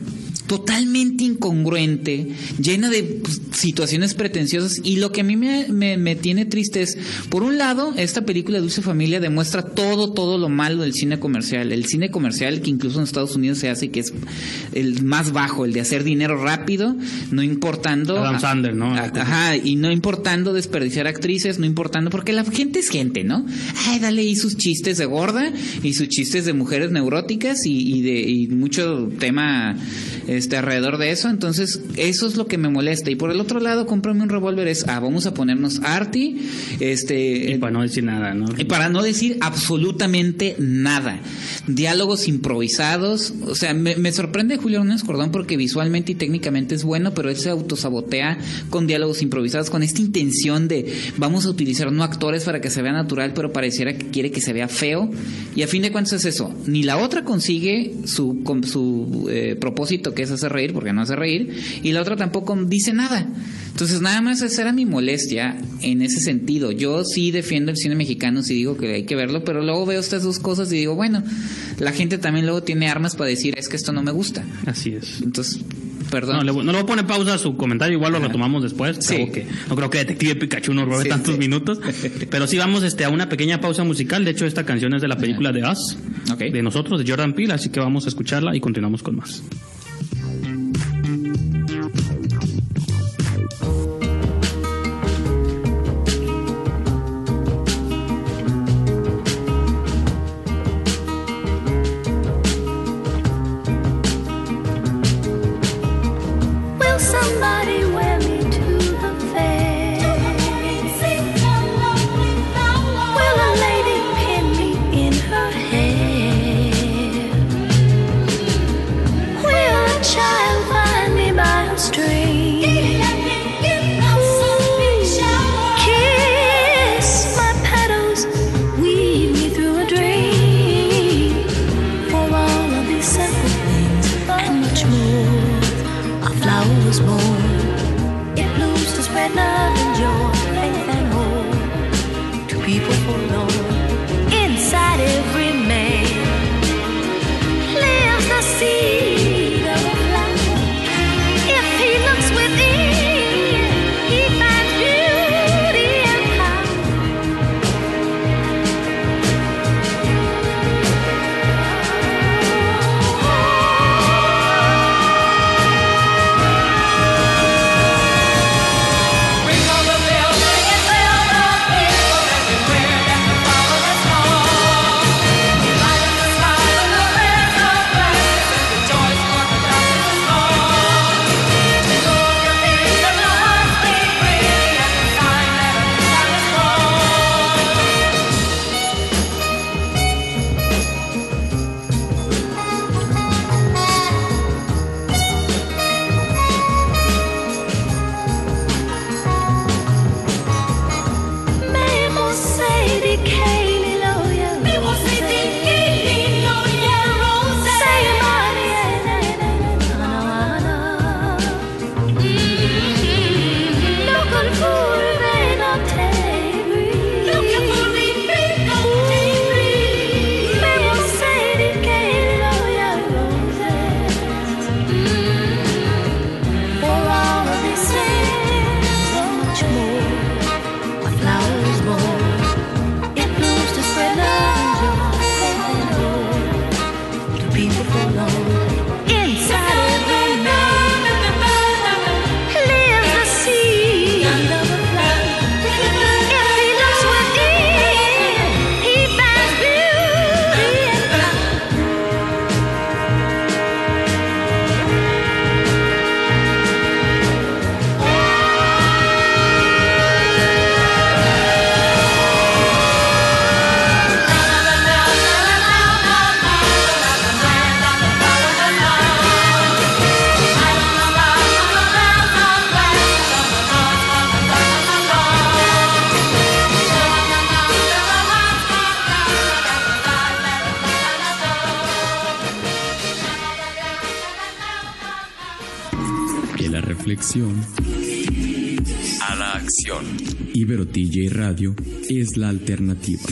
totalmente incongruente, llena de pues, situaciones pretenciosas y lo que a mí me, me- me tiene triste es, por un lado, esta película Dulce Familia demuestra todo, todo lo malo del cine comercial, el cine comercial que incluso en Estados Unidos se hace que es el más bajo, el de hacer dinero rápido, no importando... Adam Sandler, ¿no? a- Ajá, y no importando desperdiciar actrices, no importando, porque la gente es gente, ¿no? Ay, dale ahí sus chistes de gorda y sus chistes de mujeres neuróticas y, y de y mucho tema este alrededor de eso. Entonces, eso es lo que me molesta. Y por el otro lado, cómprame un revólver es, ah, vamos a ponernos arty, este, Y para no decir nada, ¿no? y para no decir absolutamente nada. Diálogos improvisados. O sea, me, me sorprende Julio Hernández Cordón porque visualmente y técnicamente es bueno, pero él se autosabotea con diálogos improvisados, con esta intención de vamos a utilizar no actores para que se vea natural, pero pareciera que quiere que se vea feo. Y a fin de cuentas es eso. Ni la otra consigue su, con su eh, propósito, que es hacer reír, porque no hace reír, y la otra tampoco dice nada. Entonces, nada más esa era mi molestia en ese sentido. Yo sí defiendo el cine mexicano, sí digo que hay que verlo, pero luego veo estas dos cosas y digo, bueno, la gente también luego tiene armas para decir, es que esto no me gusta. Así es. Entonces, Perdón. No le, voy- no le voy a poner pausa a su comentario, igual lo retomamos después. Sí. Que no creo que Detective Pikachu nos robe Sí, tantos sí. minutos. Pero sí vamos este, a una pequeña pausa musical. De hecho, esta canción es de la película de Us, de nosotros, de Jordan Peele, así que vamos a escucharla y continuamos con más. Reflexión A la acción. Ibero TJ Radio es la alternativa.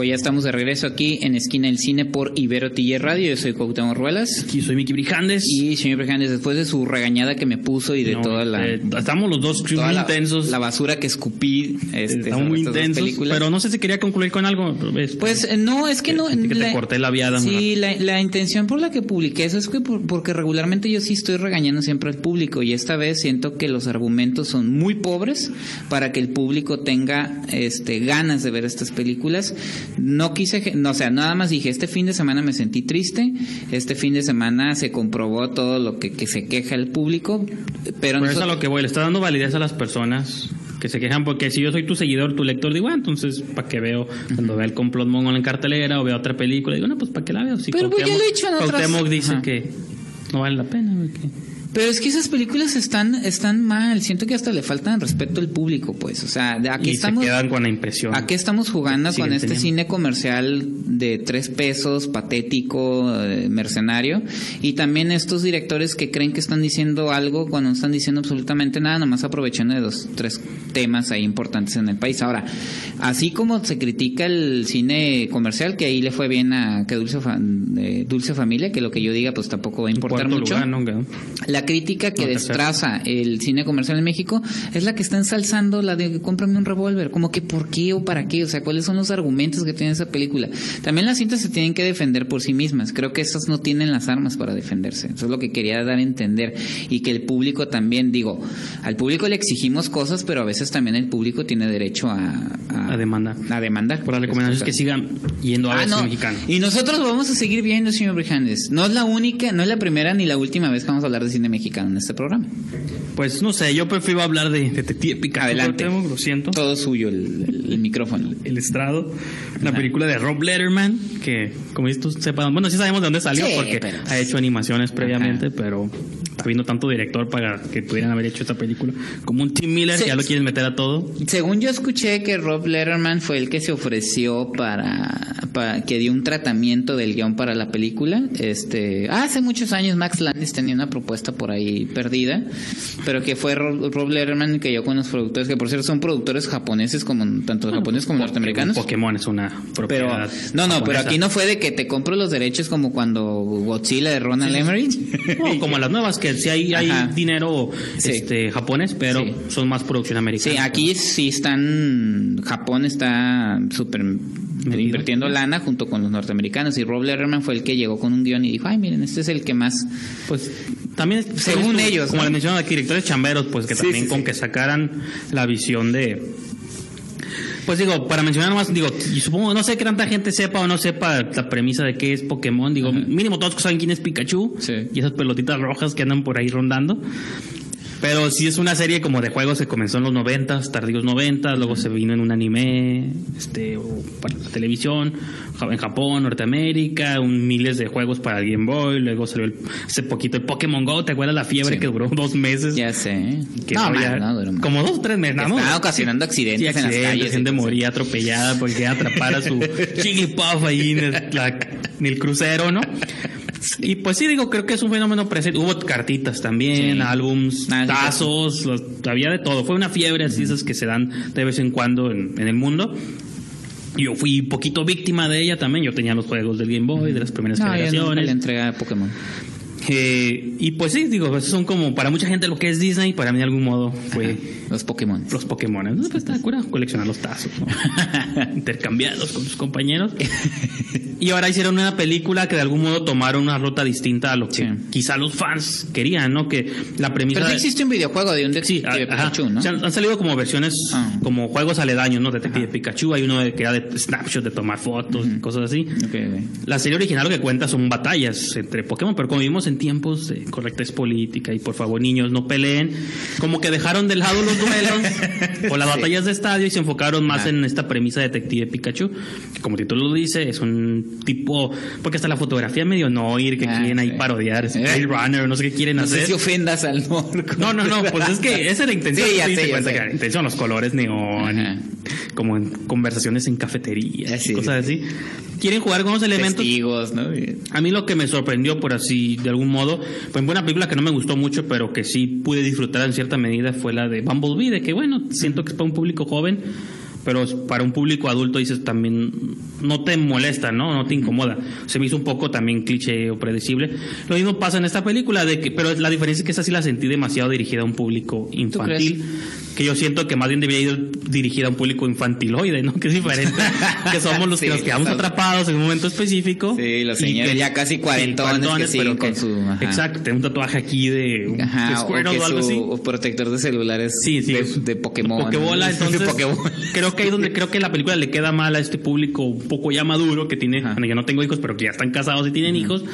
Pues ya estamos de regreso aquí en Esquina del Cine por Ibero TJ Radio. Yo soy Cuauhtémoc Ruelas. Aquí soy Miki Brijandes. Y señor Brijandes, después de su regañada que me puso y de No, toda la... eh, estamos los dos muy la, intensos. la basura que escupí este, Estamos muy intensos. Pero no sé si quería concluir con algo. Este, Pues eh, no, es que no. Que te corté la viada, Sí, la, la intención por la que publiqué eso es que por- porque regularmente yo sí estoy regañando siempre al público y esta vez siento que los argumentos son muy pobres para que el público tenga este ganas de ver estas películas. No quise, no, o sea, nada más dije, este fin de semana me sentí triste, este fin de semana se comprobó todo lo que, que se queja el público, pero eso es nosotros- a lo que voy, le está dando validez a las personas que se quejan porque si yo soy tu seguidor, tu lector, digo, ah, entonces, ¿para qué veo? Cuando vea el complot mongol en cartelera o veo otra película, digo, no, pues ¿para qué la veo? Si Pero, pues, ya Cuauhtémoc- lo he dicho en otras- Cuauhtémoc dice Ajá. que no vale la pena, güey, que Pero es que esas películas están, están mal. Siento que hasta le faltan respeto al público, pues. O sea, aquí y estamos. se quedan con la impresión. Aquí estamos jugando con este teniendo. cine comercial de tres pesos, patético, eh, mercenario, y también estos directores que creen que están diciendo algo cuando no están diciendo absolutamente nada, nomás aprovechando de dos, tres temas ahí importantes en el país. Ahora, así como se critica el cine comercial, que ahí le fue bien a que Dulce, de Dulce Familia, que lo que yo diga pues tampoco va a importar mucho. lugar, ¿no? Que- La crítica que No, destraza el cine comercial en México es la que está ensalzando la de cómprame un revólver. Como que por qué o para qué, o sea, cuáles son los argumentos que tiene esa película. También las cintas se tienen que defender por sí mismas. Creo que estas no tienen las armas para defenderse. Eso es lo que quería dar a entender. Y que el público también, digo, al público le exigimos cosas, pero a veces también el público tiene derecho a, A demandar. A demandar. Por las recomendaciones que sigan yendo a Ah, ver no. mexicano. Y nosotros lo vamos a seguir viendo, señor Brijandes. No es la única, no es la primera ni la última vez que vamos a hablar de cine mexicano en este programa. Pues no sé, yo prefiero hablar de Detective Pikachu. Adelante. Lo siento. Todo suyo el, el- el micrófono. El estrado. Una Ajá. película de Rob Letterman, que como estos sepan, bueno, sí sabemos de dónde salió Sí, porque pero- ha hecho animaciones previamente, pero habiendo tanto director para que pudieran haber hecho esta película, como un Tim Miller, Sí. que ya lo quieren meter a todo. Según yo escuché que Rob Letterman fue el que se ofreció para, para que dio un tratamiento del guion para la película. Este, hace muchos años Max Landis tenía una propuesta por ahí perdida, pero que fue Rob, Rob Letterman que yo con los productores, que por cierto son productores japoneses como tanto japoneses como norteamericanos. Pokémon es una Pero propiedad. no, no, pero aquí no fue de que te compro los derechos como cuando Godzilla de Ronald Emmerich. No, como las nuevas, que sí hay, dinero Sí. este, japonés, pero Sí. son más producción americana. Sí, aquí sí están. Japón está súper invirtiendo lana junto con los norteamericanos. Y Rob Letterman fue el que llegó con un guion y dijo: Ay, miren, este es el que más. Pues también, Según ellos, como ¿no? le mencionaba aquí, directores chamberos, pues que Sí, también sí, con sí. que sacaran la visión de. Pues digo, para mencionar más, digo, y supongo, no sé que tanta gente sepa o no sepa la premisa de qué es Pokémon, digo, mínimo todos saben quién es Pikachu y esas pelotitas rojas que andan por ahí rondando. Pero sí es una serie como de juegos que comenzó en los noventas, tardíos noventas, luego se vino en un anime, este, o para la televisión, en Japón, Norteamérica, un miles de juegos para el Game Boy, luego salió el- hace poquito el Pokémon Go, ¿te acuerdas la fiebre Sí. que duró dos meses? Ya sé. Que no, más, no, duró más. como dos o tres meses, ¿no? Estaba ocasionando accidentes Sí, en las accidentes, calles gente moría atropellada porque atrapara su Jigglypuff ahí en el, la- en el crucero, ¿no? Y pues sí, digo, creo que es un fenómeno presente. Hubo cartitas también, Sí. álbums, Ah, sí, tazos, los- había de todo. Fue una fiebre así, esas que se dan de vez en cuando en, en el mundo. Yo fui poquito víctima de ella también. Yo tenía los juegos del Game Boy, de las primeras No, yo generaciones. le entrega a Pokémon. Eh, y pues sí, digo, esos son como para mucha gente lo que es Disney, para mí de algún modo fue Los Pokémon. los Pokémon. ¿no? Pues está cura coleccionar los tazos, ¿no? intercambiarlos con sus compañeros. Y ahora hicieron una película que de algún modo tomaron una ruta distinta a lo que Sí. quizá los fans querían, ¿no? Que la premisa Pero sí existe un videojuego de un Sí, detective ajá. Pikachu, ¿no? O sea, han salido como versiones, Ah. como juegos aledaños, ¿no? Detective Pikachu, hay uno que era de snapshot, de tomar fotos, cosas así. Ok, ok. La serie original lo que cuenta son batallas entre Pokémon, pero como vivimos en tiempos de correctez política y por favor niños no peleen, como que dejaron de lado los duelos o las Sí. batallas de estadio y se enfocaron más Ah. en esta premisa de Detective Pikachu, que como título lo dice, es un tipo, porque hasta la fotografía medio noir que Ah, quieren ahí parodiar, es Eh. Blade Runner, no sé qué quieren No hacer. sé si ofendas al norco. No, no, no, pues es que esa es la intención. Sí, ya sé, ya cuenta sé. la intención, los colores neón. Como en conversaciones en cafeterías, Sí, y cosas así. Quieren jugar con los elementos. Testigos, ¿no? A mí lo que me sorprendió, por así, de algún modo, pues una película que no me gustó mucho, pero que sí pude disfrutar en cierta medida, fue la de Bumblebee, de que bueno, siento que es para un público joven, pero para un público adulto dices también, no te molesta, ¿no? No te incomoda. Se me hizo un poco también cliché o predecible. Lo mismo pasa en esta película, de que, pero la diferencia es que esa sí la sentí demasiado dirigida a un público infantil, que yo siento que más bien debería ir dirigida a un público infantiloide, ¿no? Que es diferente, que somos los Sí, que nos quedamos exacto. atrapados en un momento específico. Sí, los señores que- ya casi cuarentones que siguen con su- ajá. Exacto, tengo un tatuaje aquí de, un- de Ajá, o, Squirtle que o algo su así. o protector de celulares Sí, sí. de, de Pokémon. Pokébola, ¿no? entonces Pokébola. creo que ahí donde creo que la película le queda mal a este público un poco ya maduro que tiene, Ajá. yo no tengo hijos, pero que ya están casados y tienen hijos.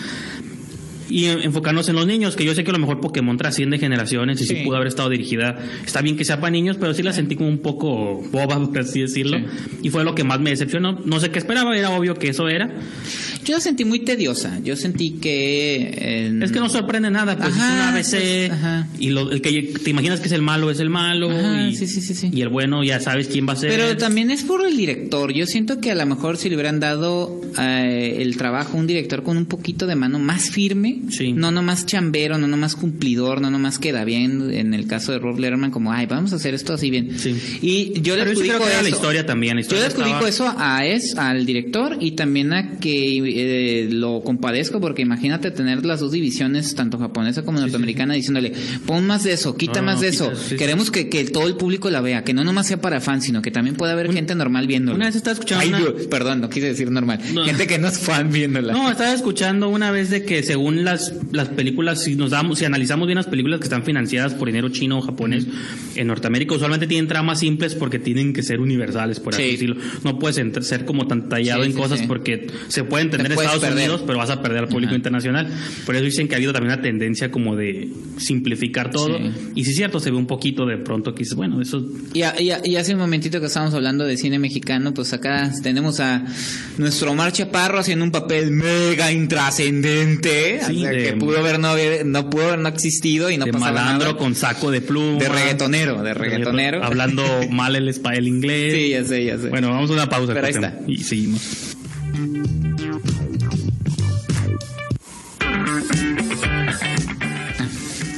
Y en- enfocarnos en los niños, que yo sé que a lo mejor Pokémon trasciende generaciones y sí, Sí. pudo haber estado dirigida. Está bien que sea para niños, pero sí la sentí como un poco boba, por así decirlo. Y fue lo que más me decepcionó. No sé qué esperaba, era obvio que eso era. Yo la sentí muy tediosa. Yo sentí que. eh, Es que no sorprende nada, pues Ajá, es un ABC pues, y lo, el que te imaginas que es el malo es el malo Ajá, y, sí, sí, sí, sí. y el bueno ya sabes quién va a ser. Pero también es por el director. Yo siento que a lo mejor si le hubieran dado eh, el trabajo a un director con un poquito de mano más firme, Sí. no nomás chambero, no nomás cumplidor, no nomás queda bien. En el caso de Rob Letterman, como, ay, vamos a hacer esto así bien. Sí. Y yo le yo adjudico era la eso. historia también. La Yo historia le adjudico estaba- eso a es, al director y también a que eh, lo compadezco porque imagínate tener las dos divisiones, tanto japonesa como norteamericana, diciéndole, pon más de eso, quita No, más no, de quita, eso. Queremos que, que todo el público la vea, que no nomás sea para fans, sino que también pueda haber gente normal viéndola. Una vez estaba escuchando Ay, una- Dios, perdón, no quise decir normal. No. Gente que no es fan viéndola. No, estaba escuchando una vez de que según las, las películas, si nos damos, si analizamos bien las películas que están financiadas por dinero chino o japonés, en Norteamérica usualmente tienen tramas simples porque tienen que ser universales, por así Sí. decirlo. No puedes ser como tan tallado Sí, en sí, cosas porque se puede entender Estados perder. Unidos, pero vas a perder al público Ajá. internacional. Por eso dicen que ha habido también una tendencia como de simplificar todo. Y sí es cierto, se ve un poquito de pronto que bueno, eso Y, a- y a- y hace un momentito que estábamos hablando de cine mexicano, pues acá tenemos a nuestro Omar Chaparro haciendo un papel mega intrascendente, Sí, o sea, de- que pudo haber no, no pudo haber no existido y no de pasaba malandro nada. con saco de pluma. De reggaetonero, de reggaetonero. Hablando mal el, el inglés. Sí, ya sé, ya sé. Bueno, vamos a una pausa. Pero ahí está. Y seguimos.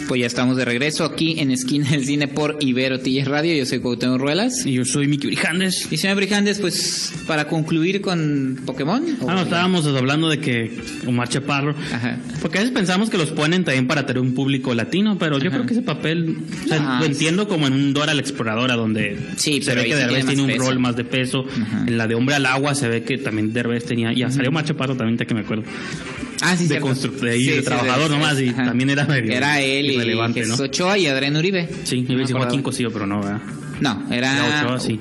Pues ya estamos de regreso aquí en Esquina del Cine por Ibero TJ Radio. Yo soy Cuauhtémoc Ruelas. Y yo soy Miki Brijandes. Y señor Brijandes, pues para concluir con Pokémon. ¿o- Ah, no, estábamos hablando de que Omar Chaparro. Ajá. Porque a veces pensamos que los ponen también para tener un público latino, pero yo Ajá. creo que ese papel, o sea, lo sí. entiendo como en un Dora la Exploradora, donde Sí, se ve que Derbez tiene un peso. rol más de peso. En la de Hombre al Agua se ve que también Derbez tenía, ya salió Omar Chaparro también, ya que me acuerdo. Ah, sí, de cierto. constru- de ahí, de Sí, sí, trabajador nomás, y ajá. también era medio Era él y Jesús ¿no? Ochoa y Adrián Uribe. Sí, No a me decir. Joaquín Cosío, pero no, ¿verdad? No, era Ochoa, sí.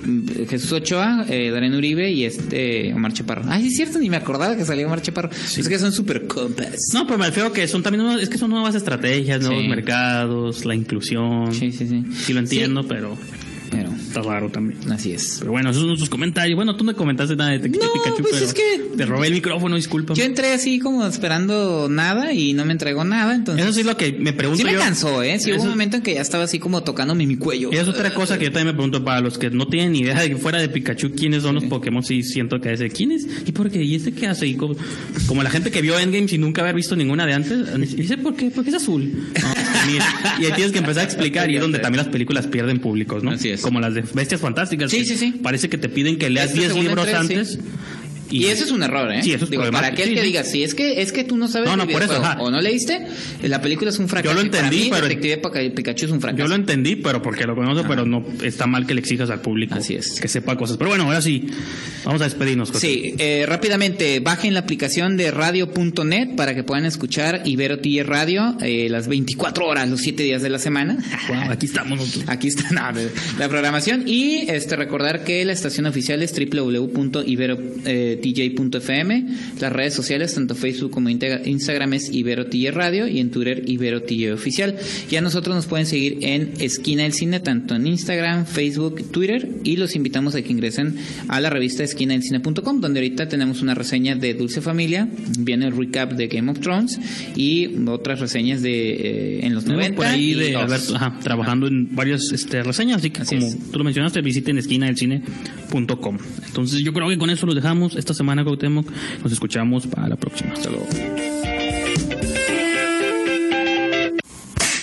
Jesús Ochoa, eh, Adrián Uribe y este Omar Chaparro. Ay, sí es cierto, ni me acordaba que salía Omar Chaparro. Es que son super compas. No, pero me refiero que son también nuevas- es que son nuevas estrategias, nuevos Sí. mercados, la inclusión. Sí, sí, sí. Sí lo entiendo, pero pero está raro también. así es. Pero bueno, esos son sus comentarios. Bueno, tú no comentaste nada de Detective No, Pikachu, pues pero es que- te robé el micrófono, disculpa. Yo entré así como esperando nada y no me entregó nada, entonces... Eso sí es lo que me pregunto Sí me yo. cansó, ¿eh? Sí hubo un momento en que ya estaba así como tocándome mi cuello. Y es otra cosa que yo también me pregunto para los que no tienen ni idea de que fuera de Pikachu quiénes son los Pokémon, sí siento que es de quién es y por qué y este qué hace y como, como la gente que vio Endgame sin nunca haber visto ninguna de antes, dice por qué, porque es azul. No, y ahí tienes que empezar a explicar y es donde también las películas pierden públicos, ¿no? Así es. Como las de Bestias Fantásticas. Sí, que sí, sí. Parece que te piden que leas Esta 10 segunda libros antes. Y, eso es un error, ¿eh? Sí, eso es Digo, para aquel Sí, que sí. diga, si es que es que tú no sabes No, no, por eso, o no leíste, la película es un fracaso. Yo lo Y para entendí, mí, pero- Detective Pikachu es un fracaso. Yo lo entendí, pero porque lo conozco, pero no está mal que le exijas al público Así es. que sepa cosas. Pero bueno, ahora sí, vamos a despedirnos. José. Sí, eh, rápidamente, bajen la aplicación de radio.net para que puedan escuchar Ibero TJ Radio eh, las 24 horas, los 7 días de la semana. Wow, aquí estamos nosotros. Aquí está no, la programación y este recordar que la estación oficial es www.iberotj.fm, las redes sociales tanto Facebook como Instagram es Ibero TJ Radio y en Twitter Ibero TJ Oficial. Ya nosotros nos pueden seguir en Esquina del Cine tanto en Instagram, Facebook, Twitter y los invitamos a que ingresen a la revista esquinadelcine.com donde ahorita tenemos una reseña de Dulce Familia, viene el recap de Game of Thrones y otras reseñas de eh, en los Tenemos 90 por ahí y de. Alberto, ajá, trabajando en varias este, reseñas, así que Así como es. tú lo mencionaste, visiten esquinadelcine.com. Entonces yo creo que con eso lo dejamos esta semana, Cuauhtémoc. Nos escuchamos para la próxima. Hasta luego.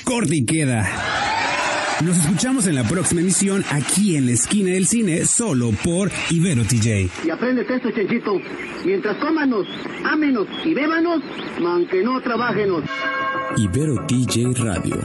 Corte y queda. Nos escuchamos en la próxima emisión aquí en la esquina del cine, solo por Ibero TJ. Y aprendes esto, Chenchito. Mientras cómanos, ámenos y bébanos, aunque no trabajenos. Ibero TJ Radio.